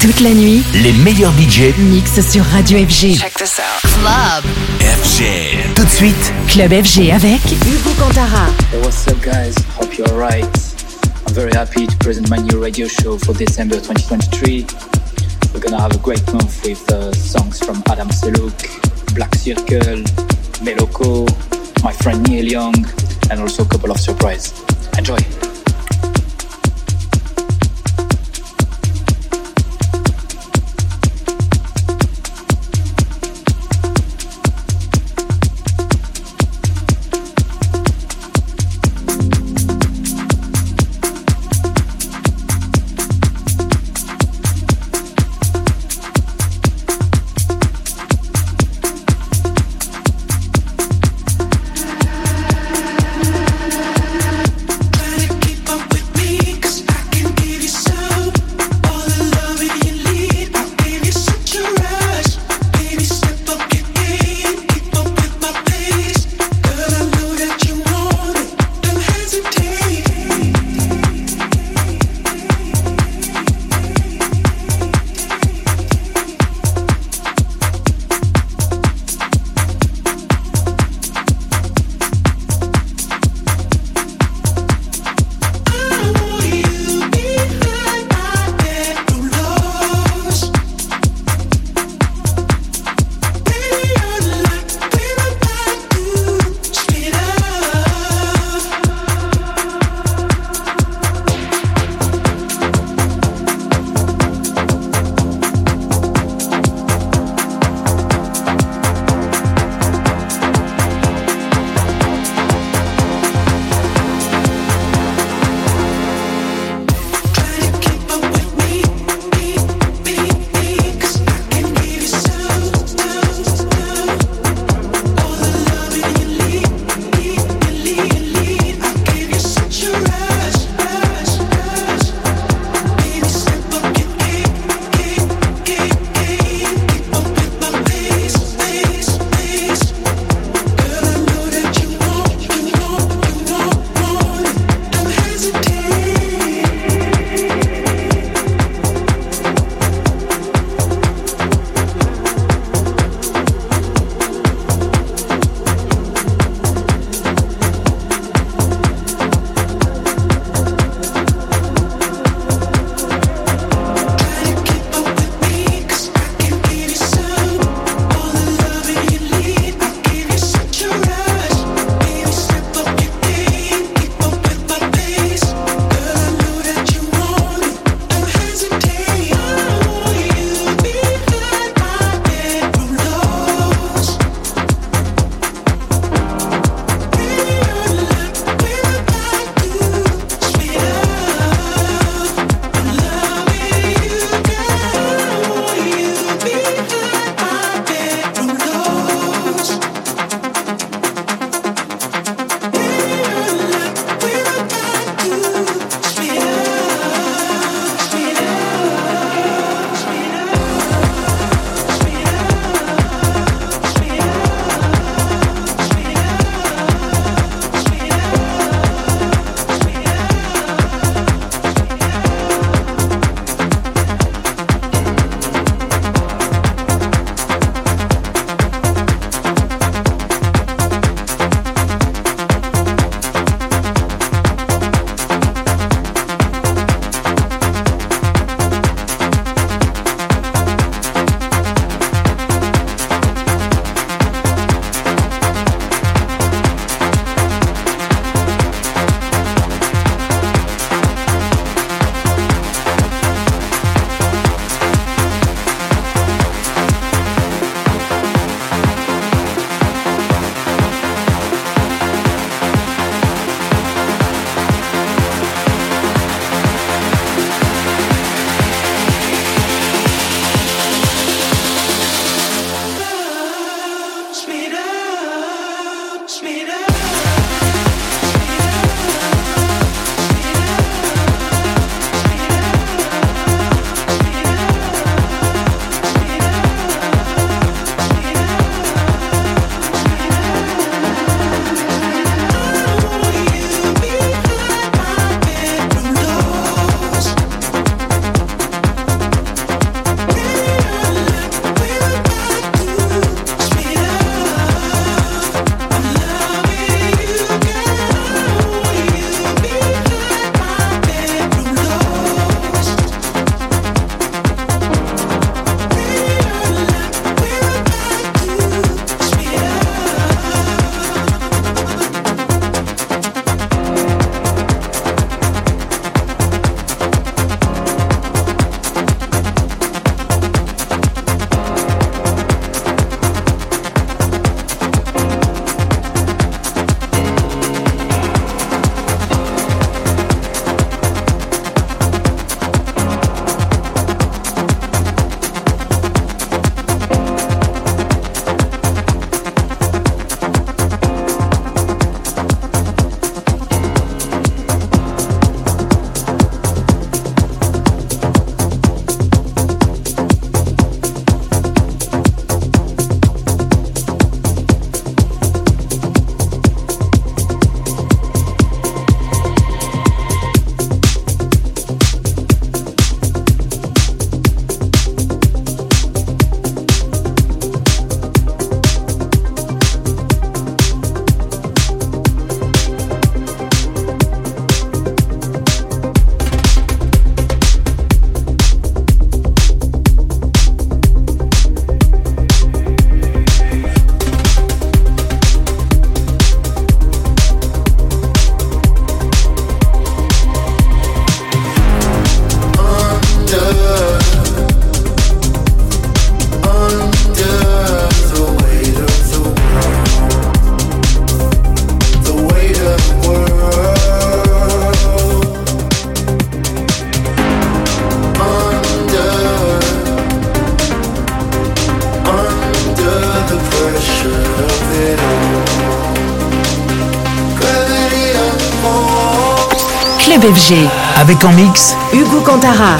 Toute la nuit, les meilleurs budgets mixent sur Radio FG. Check this out. Club FG. Tout de suite, Club FG avec Hugo Cantara. Hey, what's up, guys? Hope you're alright. I'm very happy to present my new radio show for December 2023. We're gonna have a great month with uh, songs from Adam Seluk, Black Circle, Meloko, my friend Neil Young, and also a couple of surprises. Enjoy! Avec en mix Hugo Cantara.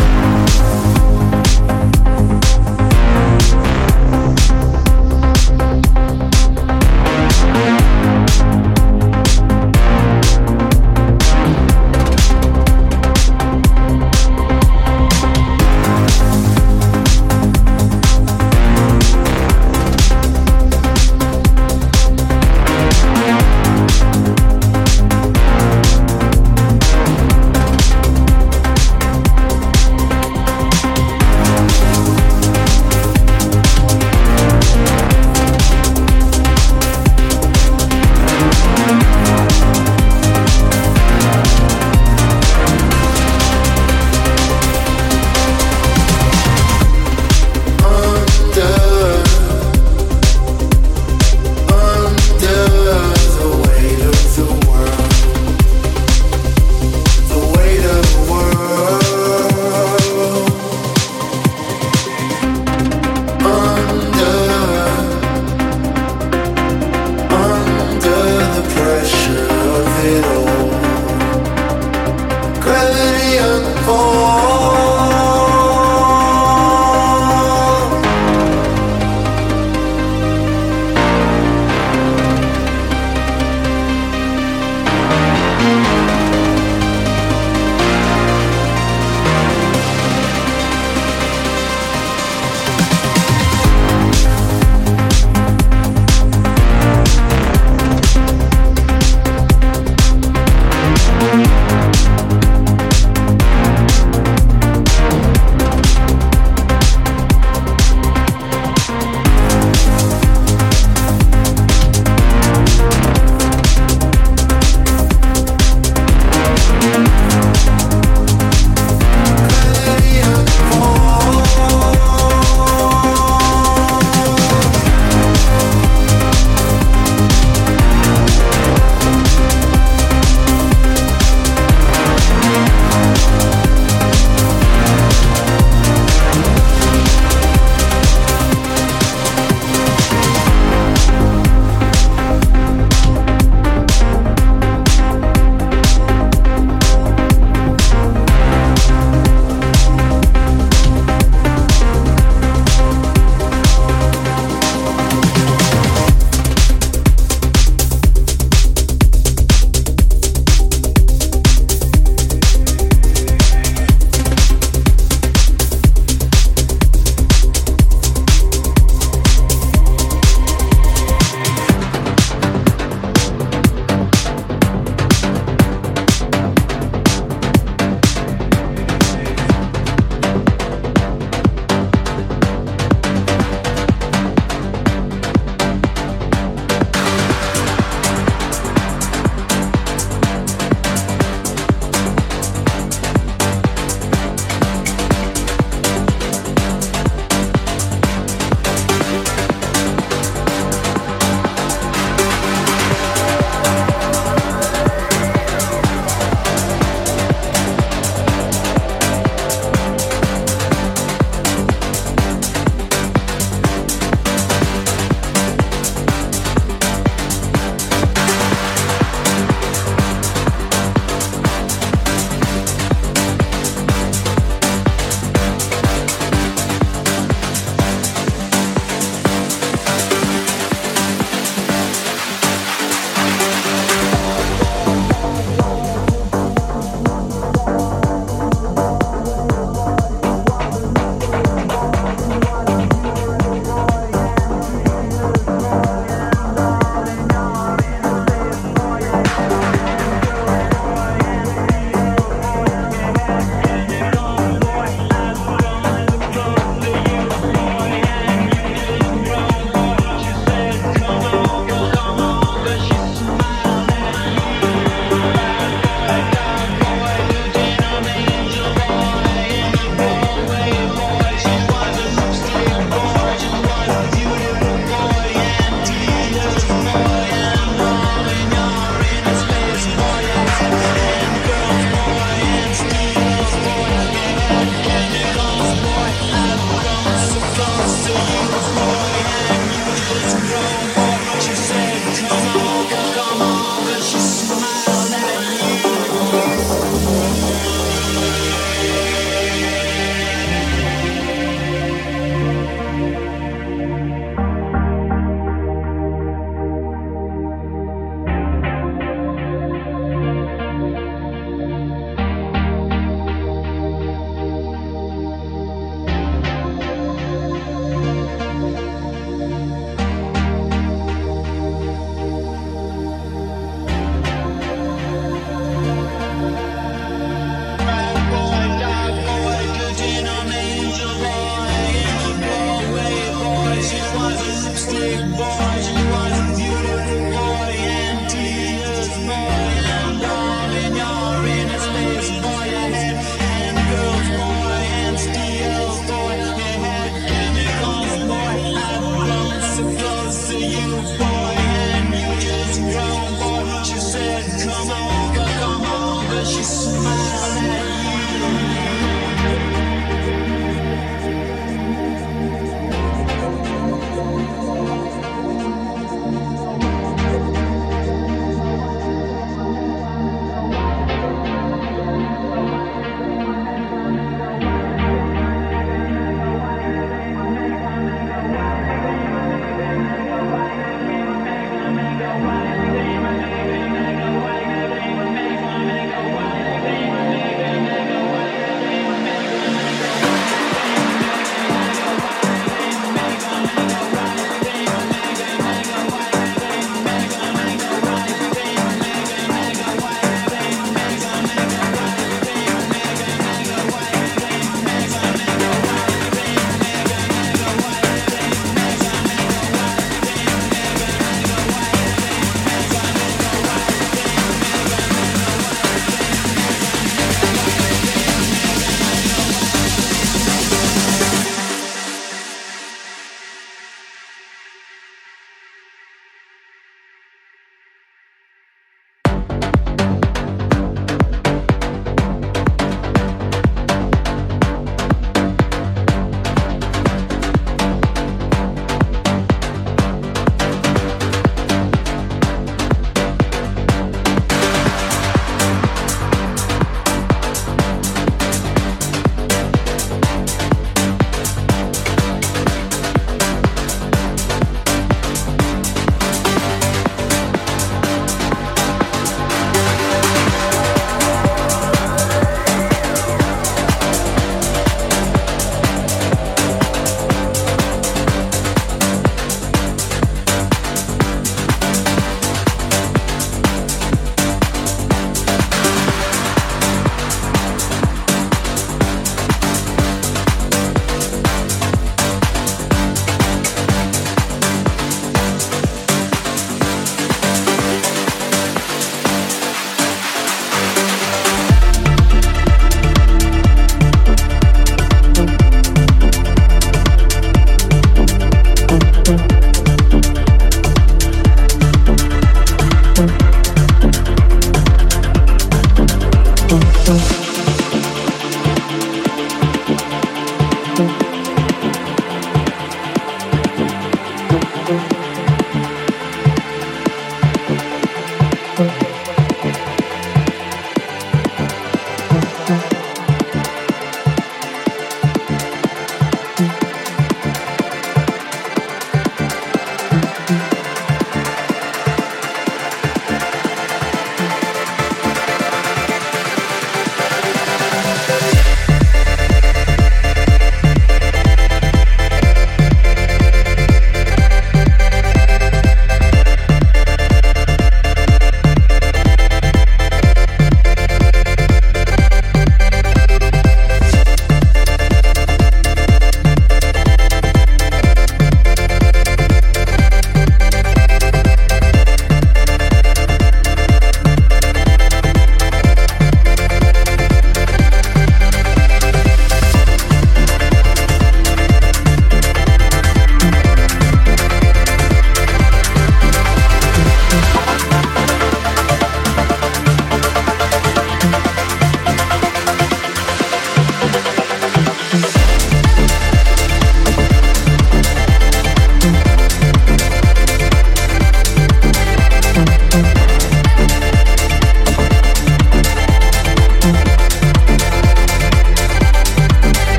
Come over, come over, she's smart.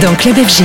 Dans Club FG.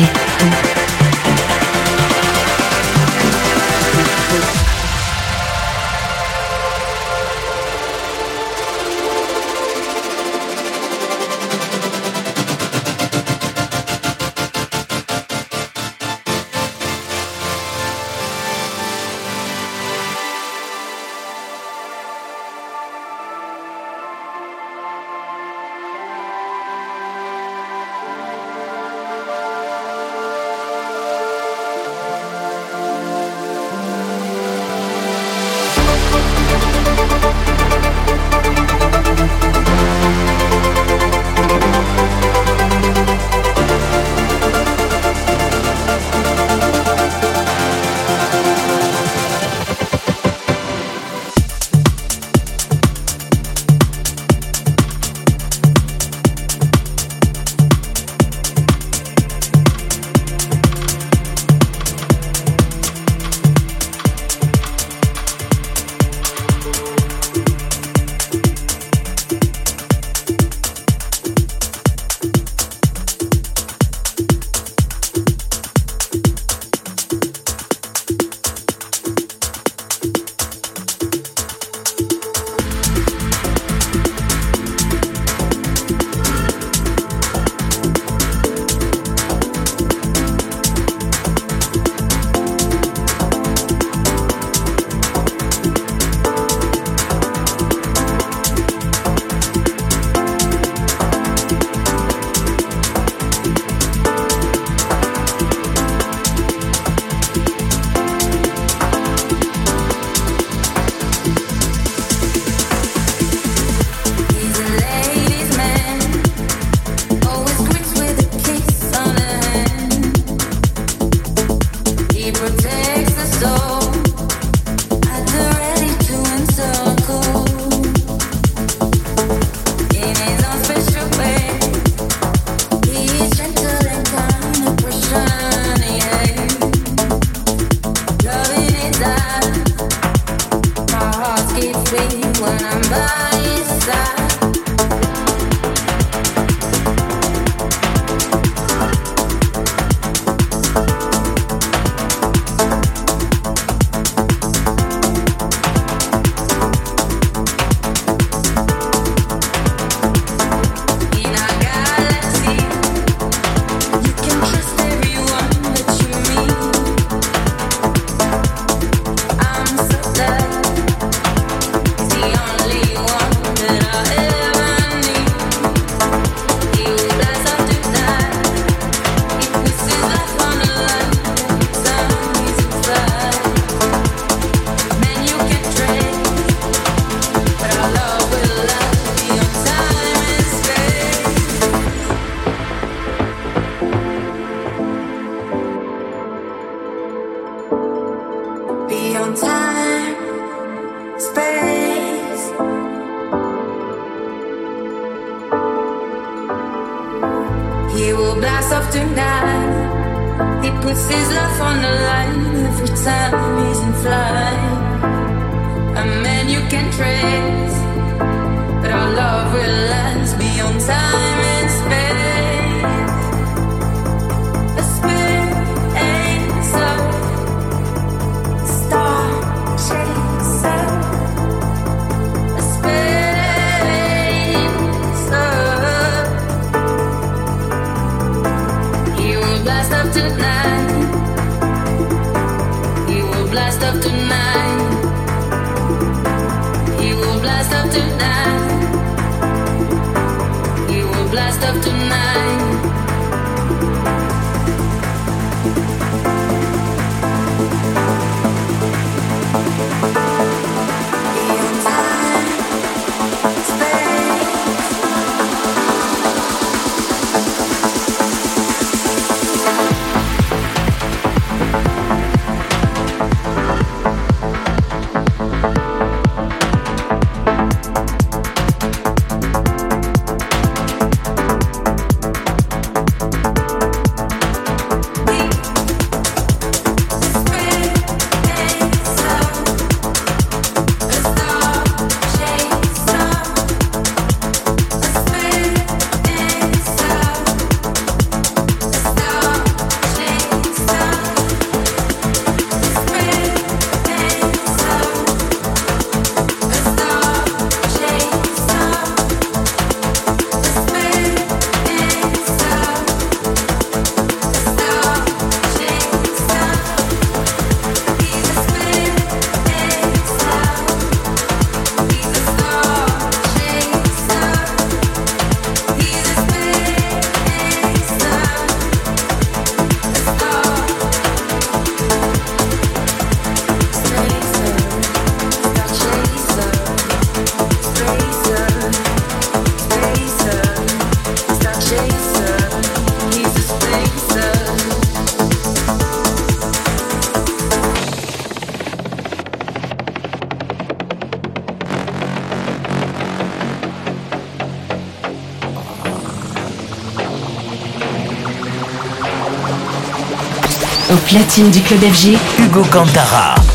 Platine du club FG, Hugo Cantara.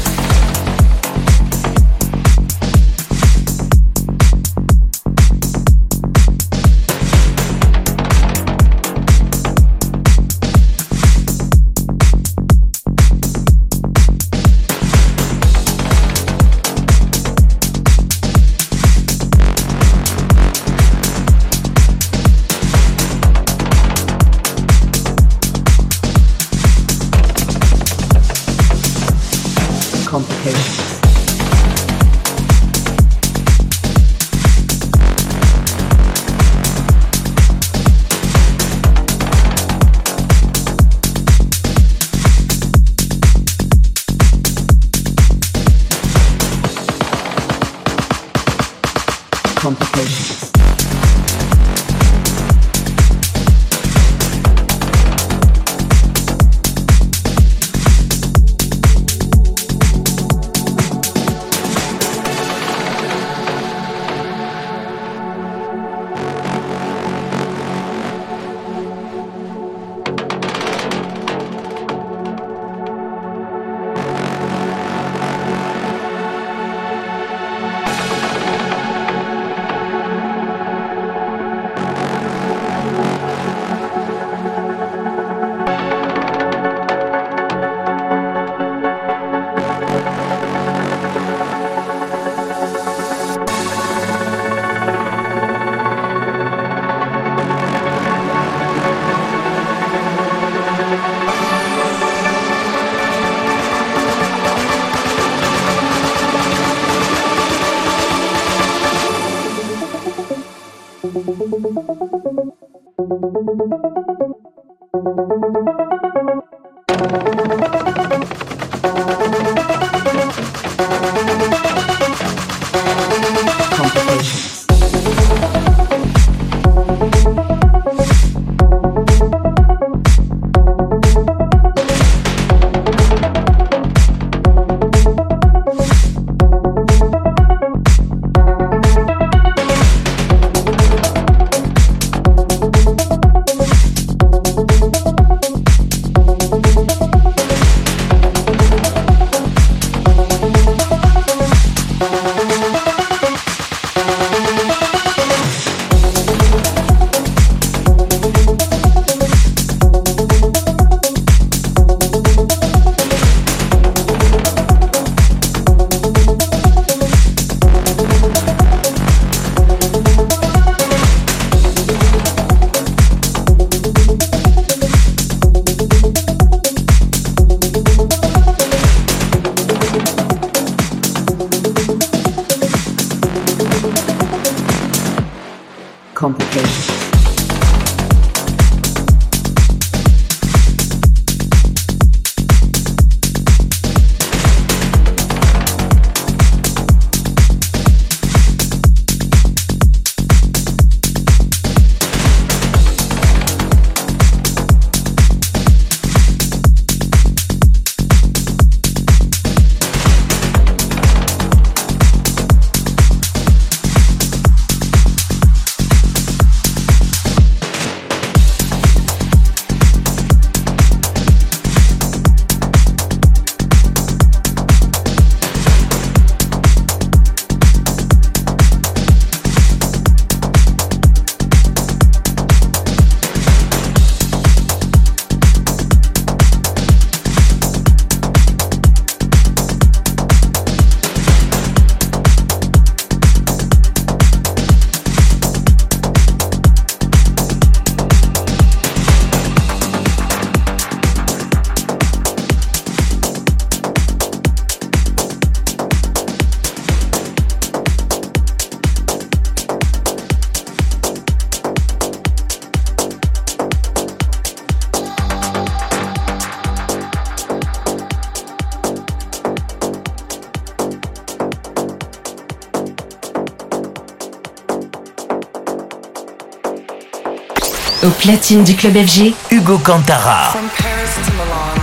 Platine du club FG, Hugo Cantarra. From Paris to Milan,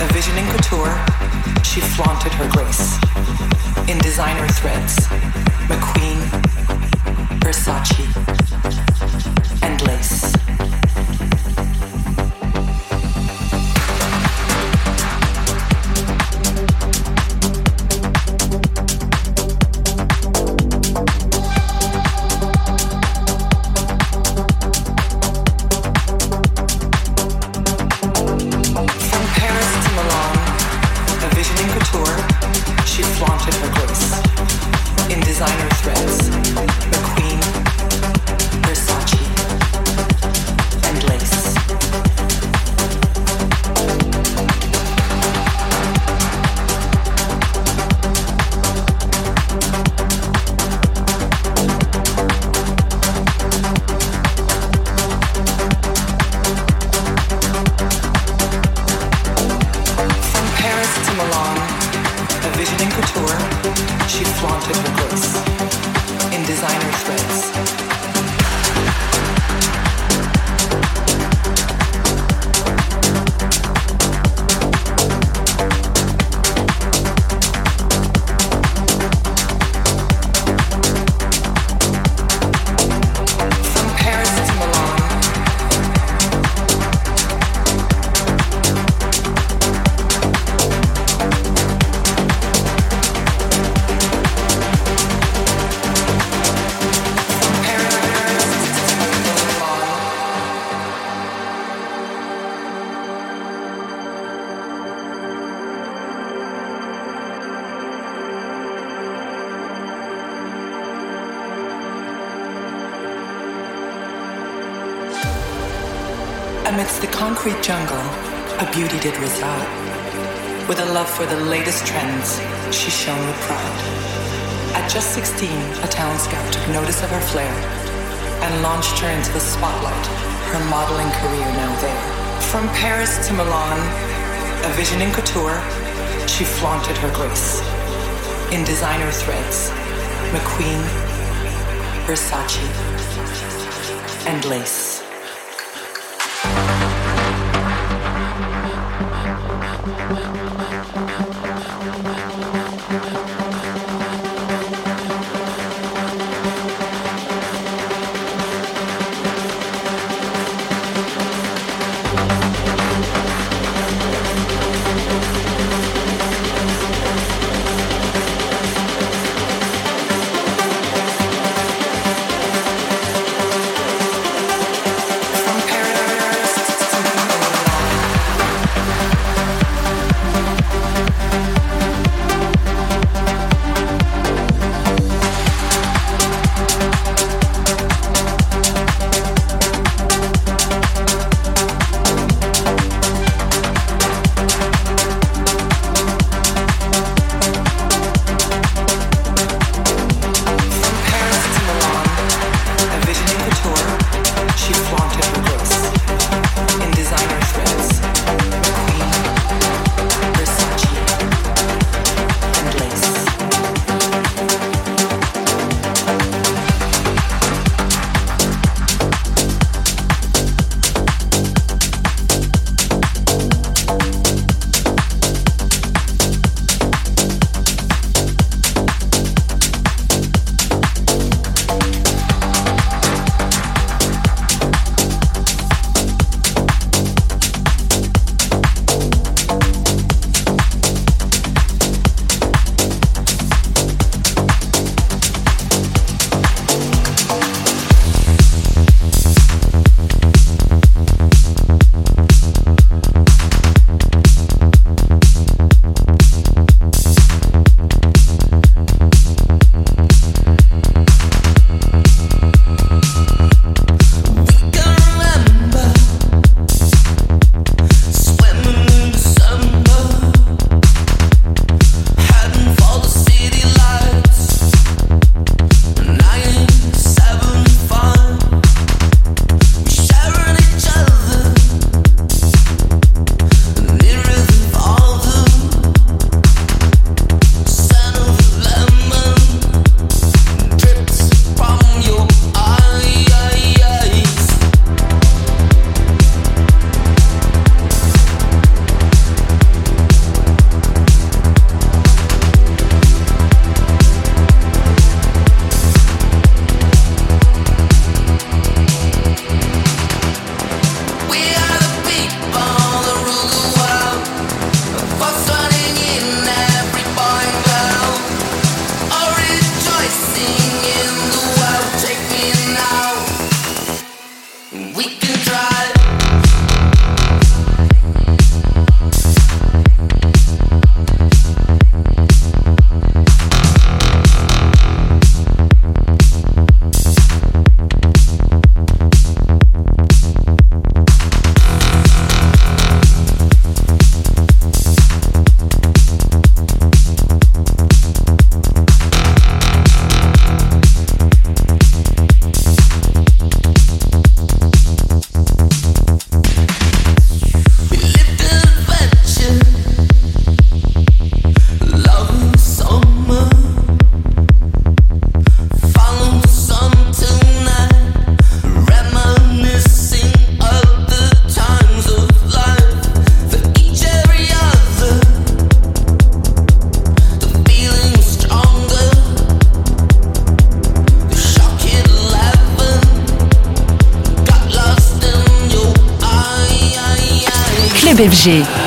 a vision in couture, she flaunted her grace. In designer threads, McQueen, Versace, and lace. Amidst the concrete jungle, a beauty did reside. With a love for the latest trends, she shone with pride. At just 16, a town scout took notice of her flair and launched her into the spotlight, her modeling career now there. From Paris to Milan, a vision in couture, she flaunted her grace. In designer threads, McQueen, Versace, and lace.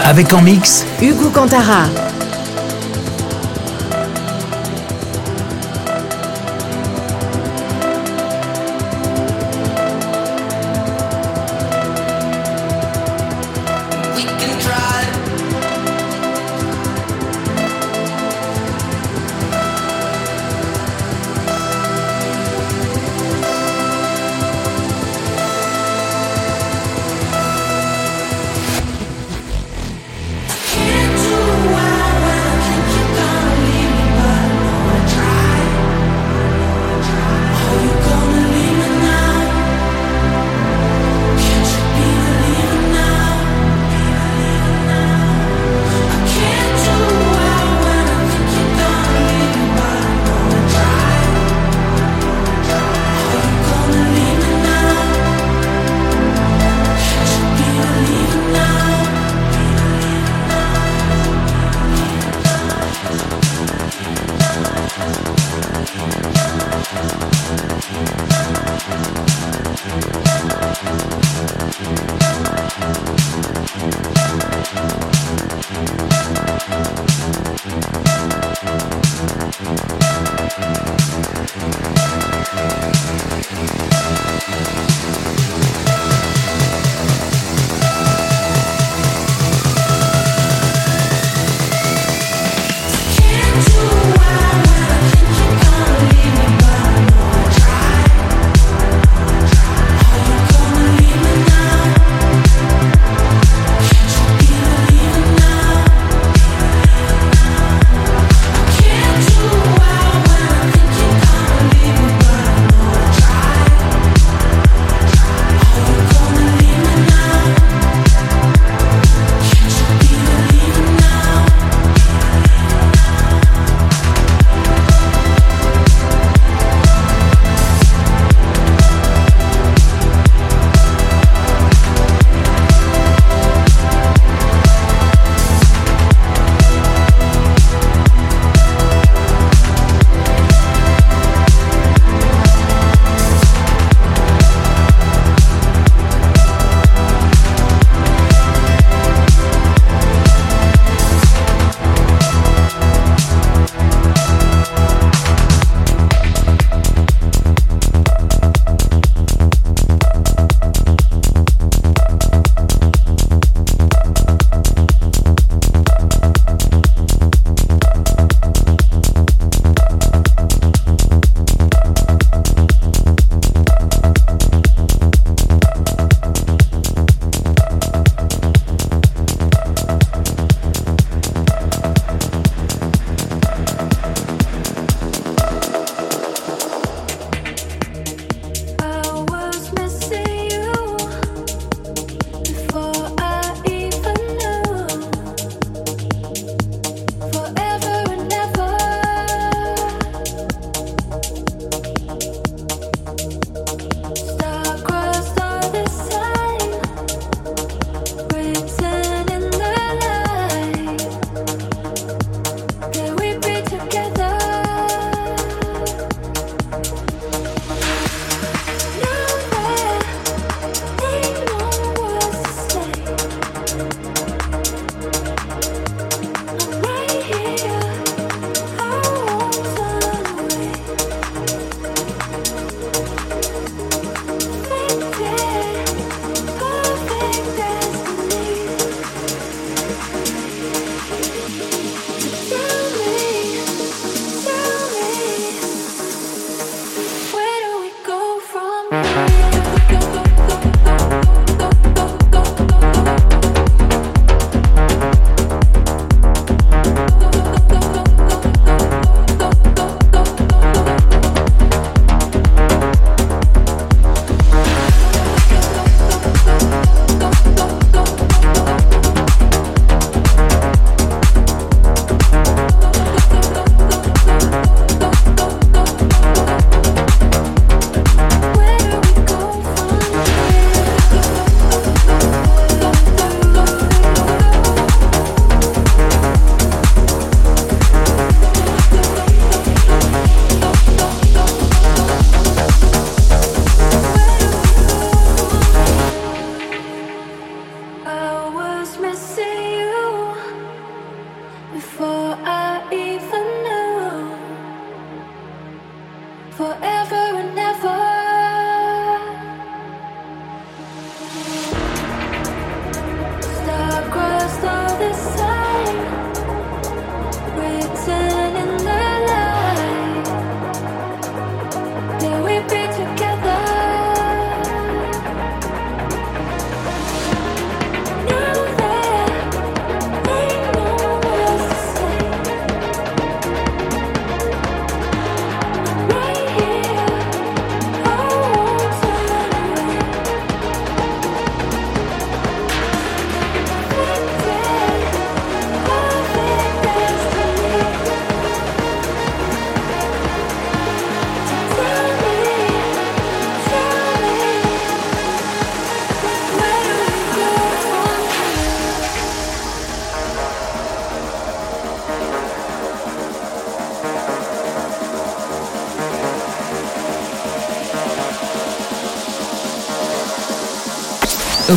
Avec en mix Hugo Cantara.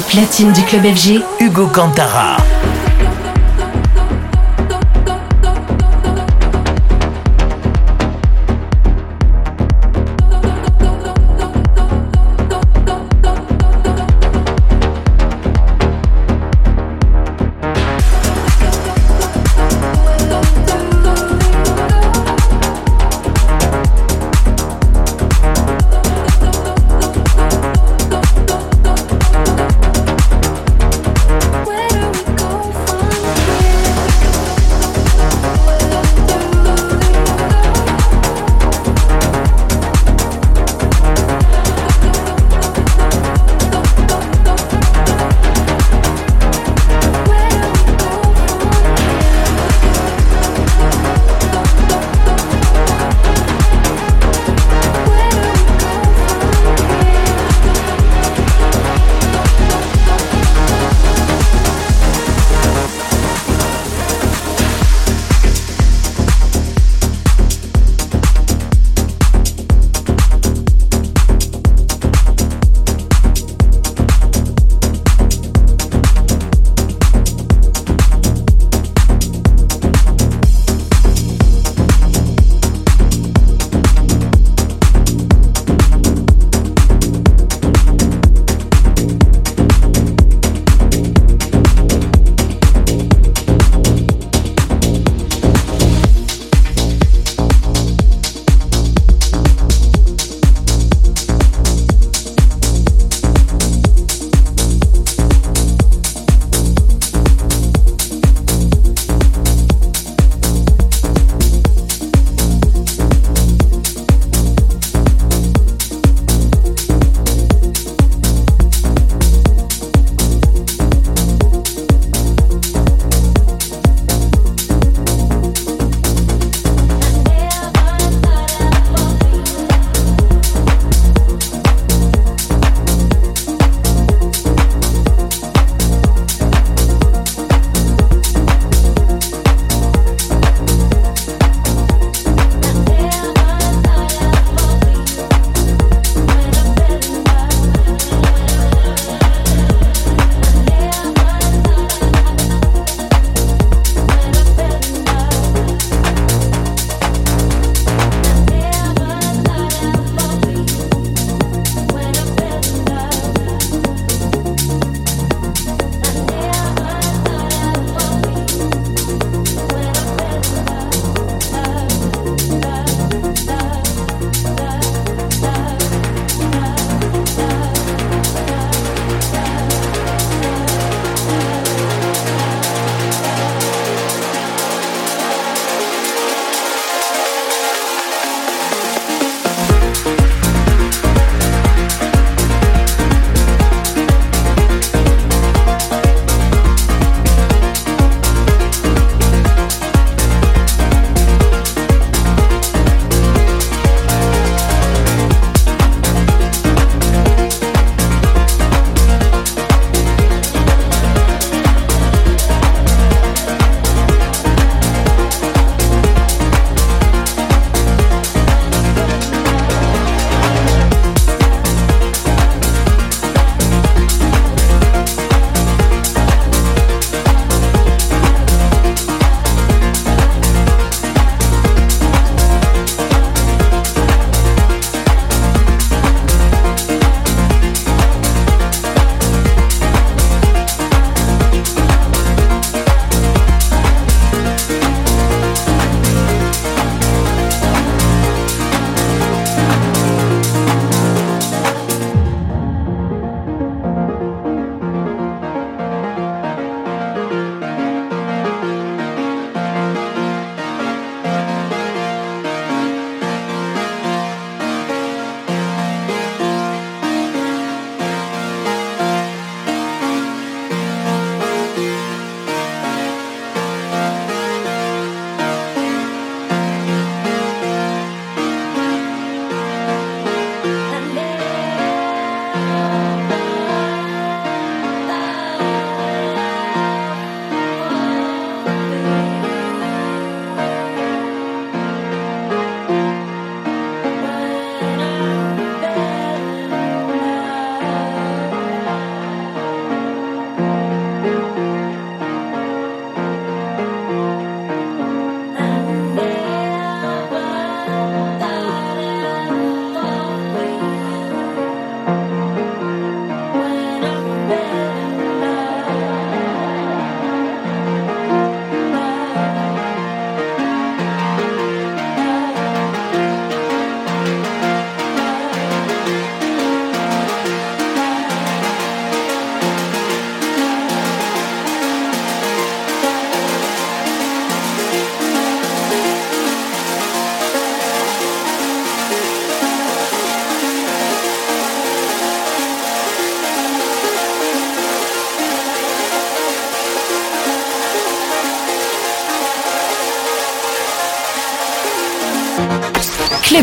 Platine du club FG, Hugo Cantara.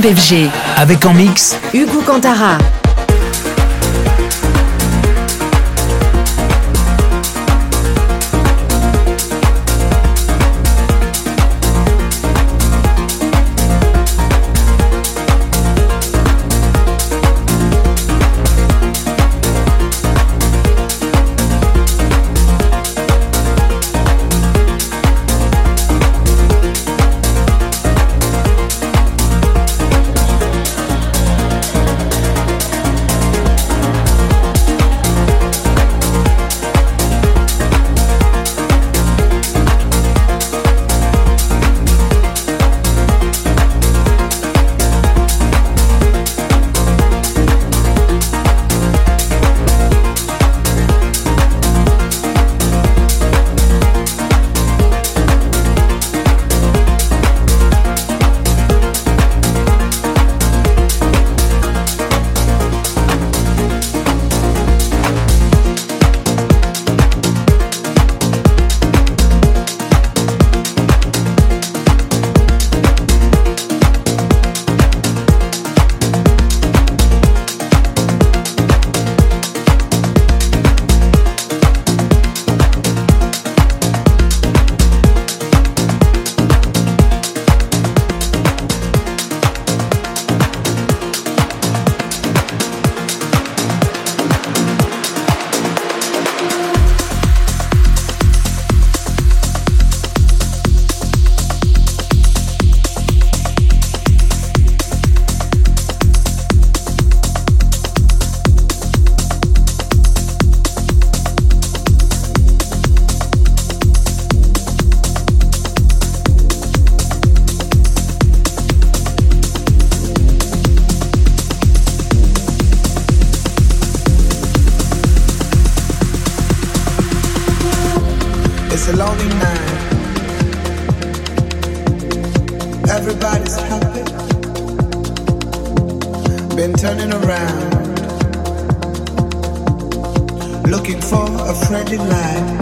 FG. Avec en mix Hugo Cantara. magic light.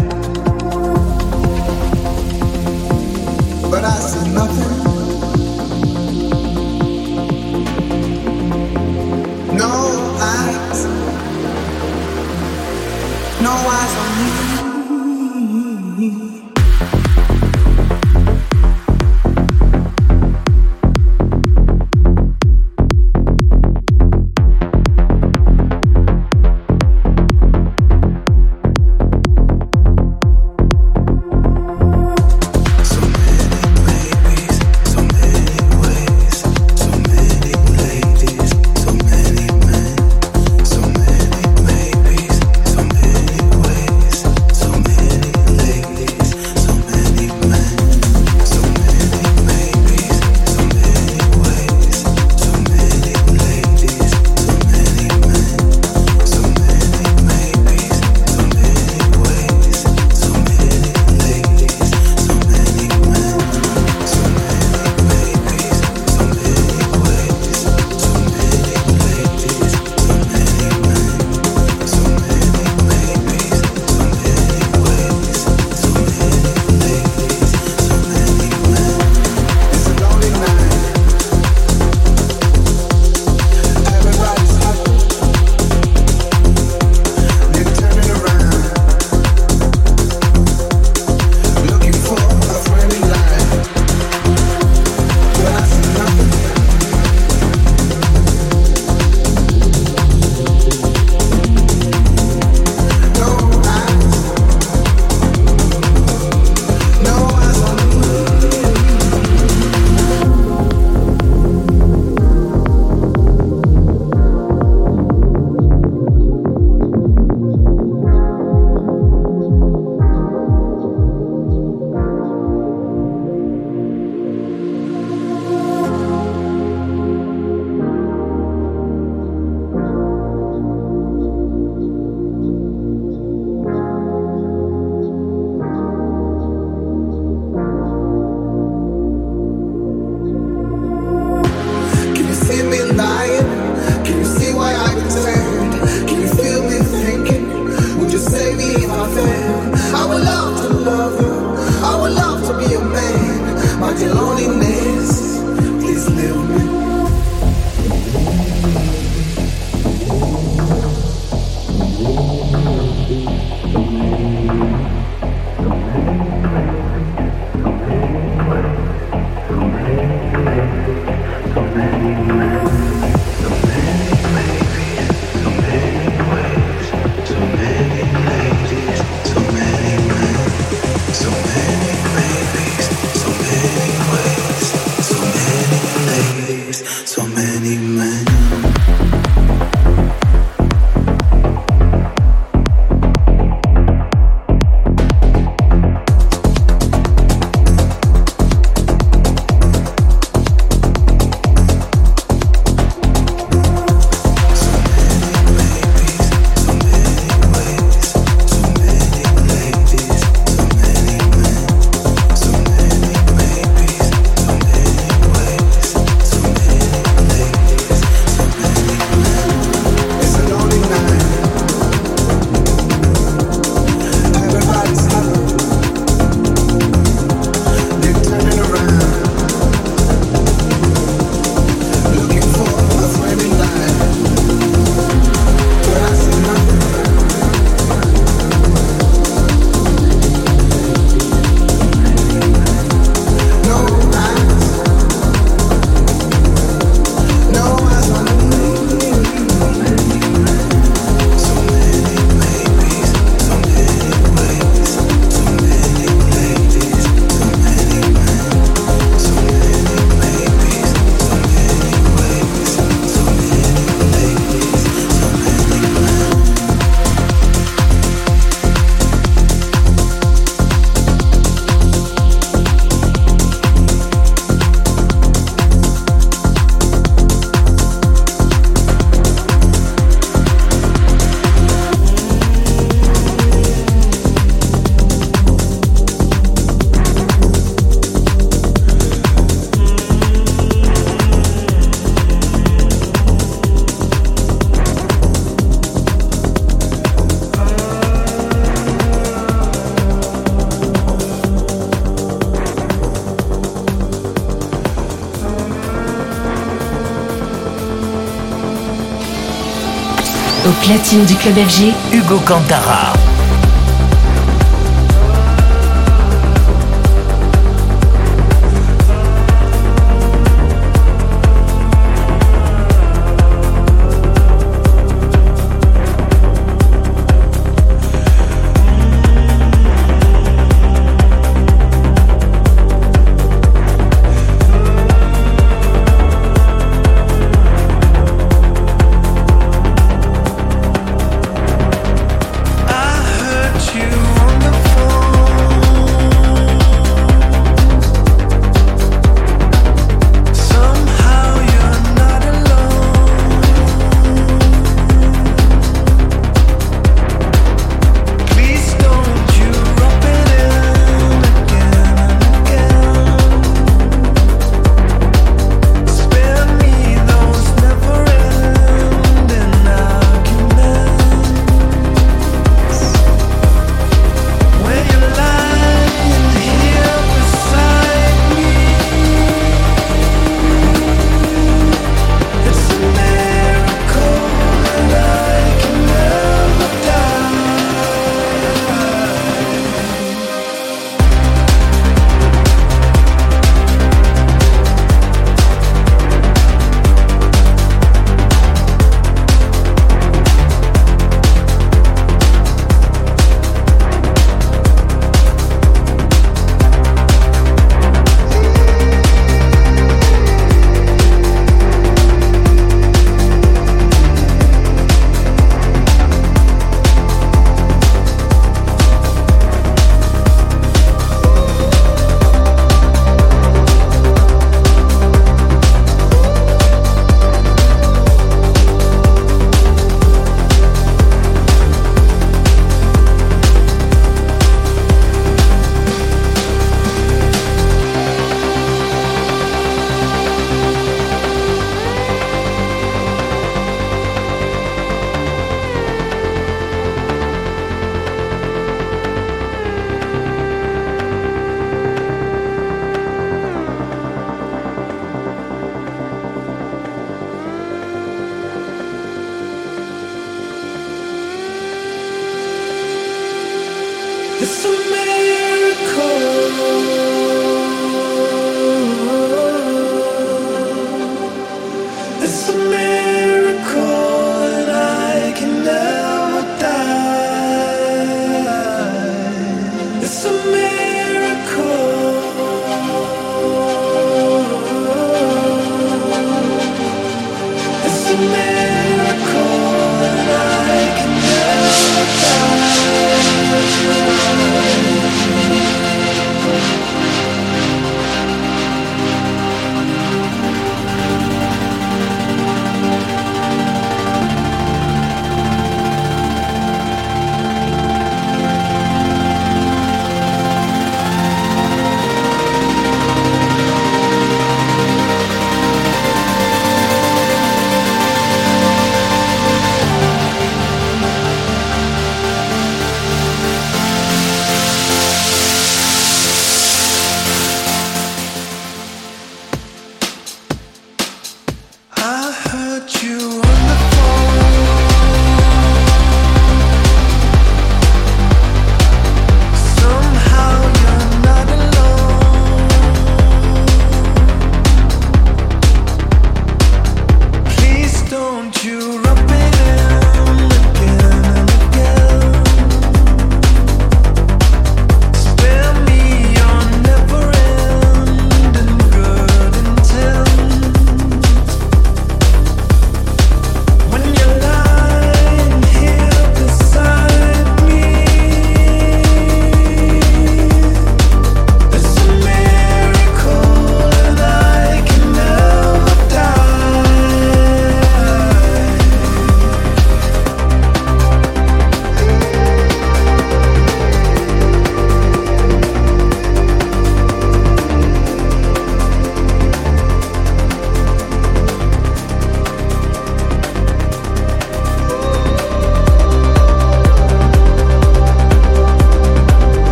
Platine du club FG, Hugo Cantara.